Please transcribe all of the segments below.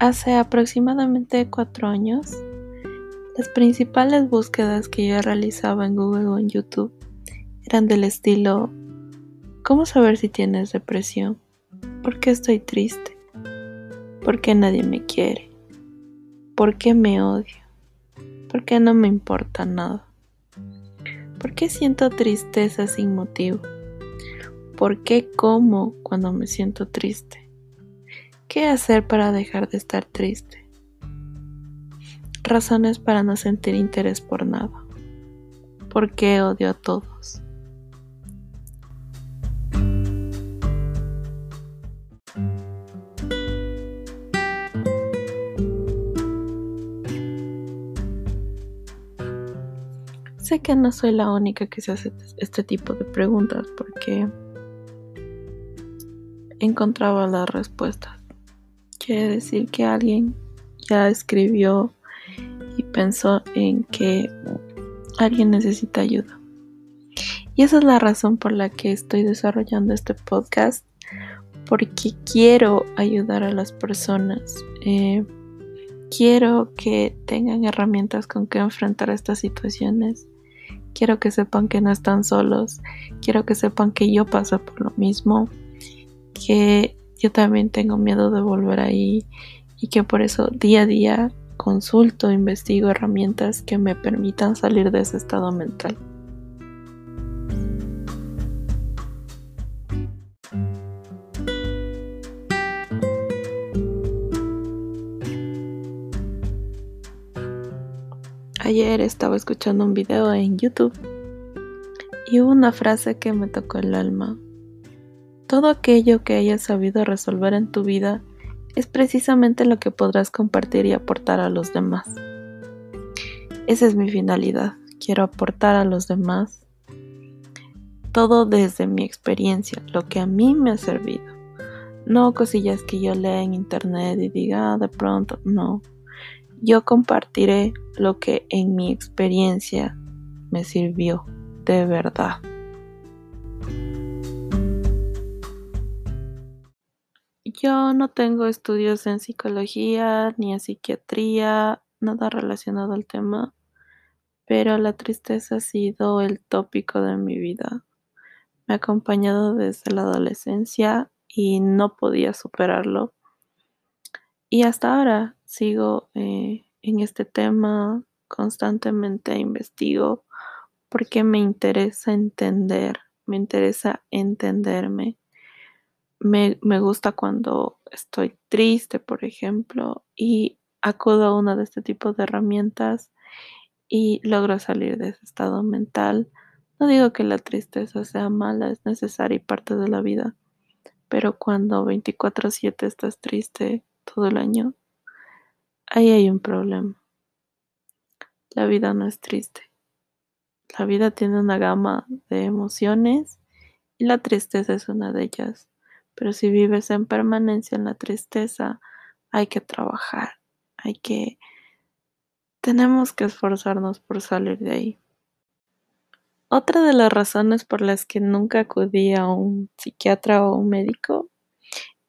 Hace aproximadamente cuatro años, las principales búsquedas que yo realizaba en Google o en YouTube eran del estilo ¿Cómo saber si tienes depresión? ¿Por qué estoy triste? ¿Por qué nadie me quiere? ¿Por qué me odio? ¿Por qué no me importa nada? ¿Por qué siento tristeza sin motivo? ¿Por qué como cuando me siento triste? ¿Qué hacer para dejar de estar triste? Razones para no sentir interés por nada. ¿Por qué odio a todos? Sé que no soy la única que se hace este tipo de preguntas porque encontraba las respuestas quiere decir que alguien ya escribió y pensó en que alguien necesita ayuda. Y esa es la razón por la que estoy desarrollando este podcast, porque quiero ayudar a las personas. Eh, quiero que tengan herramientas con que enfrentar estas situaciones. Quiero que sepan que no están solos. Quiero que sepan que yo paso por lo mismo. Que yo también tengo miedo de volver ahí y que por eso día a día consulto, investigo herramientas que me permitan salir de ese estado mental. Ayer estaba escuchando un video en YouTube y hubo una frase que me tocó el alma todo aquello que hayas sabido resolver en tu vida es precisamente lo que podrás compartir y aportar a los demás. Esa es mi finalidad. Quiero aportar a los demás todo desde mi experiencia, lo que a mí me ha servido. No cosillas que yo lea en internet y diga ah, de pronto, no. Yo compartiré lo que en mi experiencia me sirvió de verdad. Yo no tengo estudios en psicología ni en psiquiatría, nada relacionado al tema, pero la tristeza ha sido el tópico de mi vida. Me ha acompañado desde la adolescencia y no podía superarlo. Y hasta ahora sigo eh, en este tema, constantemente investigo porque me interesa entender, me interesa entenderme me, gusta cuando estoy triste, por ejemplo, y acudo a una de este tipo de herramientas y logro salir de ese estado mental. No digo que la tristeza sea mala, es necesaria y parte de la vida, pero cuando 24/7 estás triste todo el año, ahí hay un problema. La vida no es triste. La vida tiene una gama de emociones y la tristeza es una de ellas. Pero si vives en permanencia en la tristeza, hay que trabajar, hay que... Tenemos que esforzarnos por salir de ahí. Otra de las razones por las que nunca acudí a un psiquiatra o un médico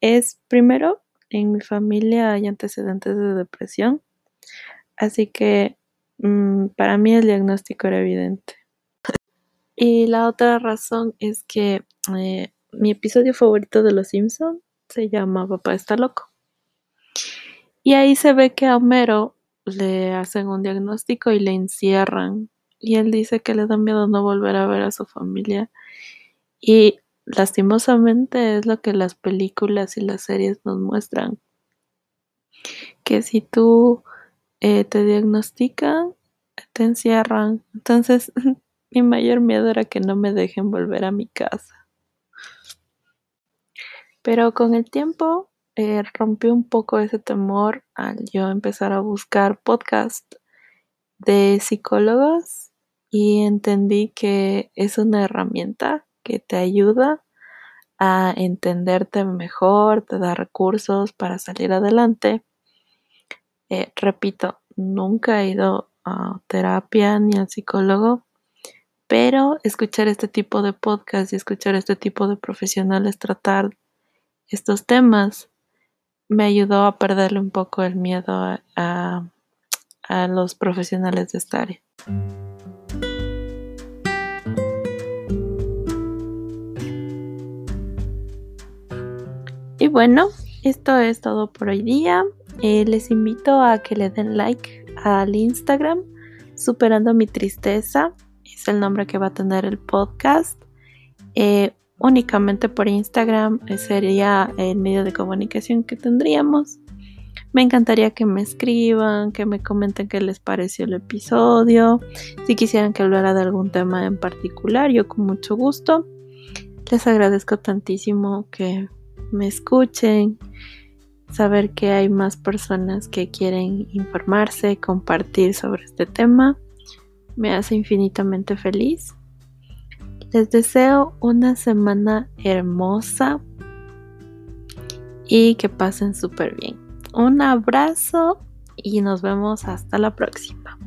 es, primero, en mi familia hay antecedentes de depresión, así que mm, para mí el diagnóstico era evidente. y la otra razón es que eh, mi episodio favorito de Los Simpson se llama Papá está loco. Y ahí se ve que a Homero le hacen un diagnóstico y le encierran. Y él dice que le da miedo no volver a ver a su familia. Y lastimosamente es lo que las películas y las series nos muestran. Que si tú eh, te diagnostican, te encierran. Entonces, mi mayor miedo era que no me dejen volver a mi casa. Pero con el tiempo eh, rompí un poco ese temor al yo empezar a buscar podcasts de psicólogos y entendí que es una herramienta que te ayuda a entenderte mejor, te da recursos para salir adelante. Eh, repito, nunca he ido a terapia ni al psicólogo, pero escuchar este tipo de podcast y escuchar este tipo de profesionales tratar estos temas me ayudó a perderle un poco el miedo a, a los profesionales de esta área. Y bueno, esto es todo por hoy día. Eh, les invito a que le den like al Instagram, Superando mi Tristeza. Es el nombre que va a tener el podcast. Eh, únicamente por Instagram eh, sería el medio de comunicación que tendríamos. Me encantaría que me escriban, que me comenten qué les pareció el episodio, si quisieran que hablara de algún tema en particular, yo con mucho gusto. Les agradezco tantísimo que me escuchen, saber que hay más personas que quieren informarse, compartir sobre este tema, me hace infinitamente feliz. Les deseo una semana hermosa y que pasen súper bien. Un abrazo y nos vemos hasta la próxima.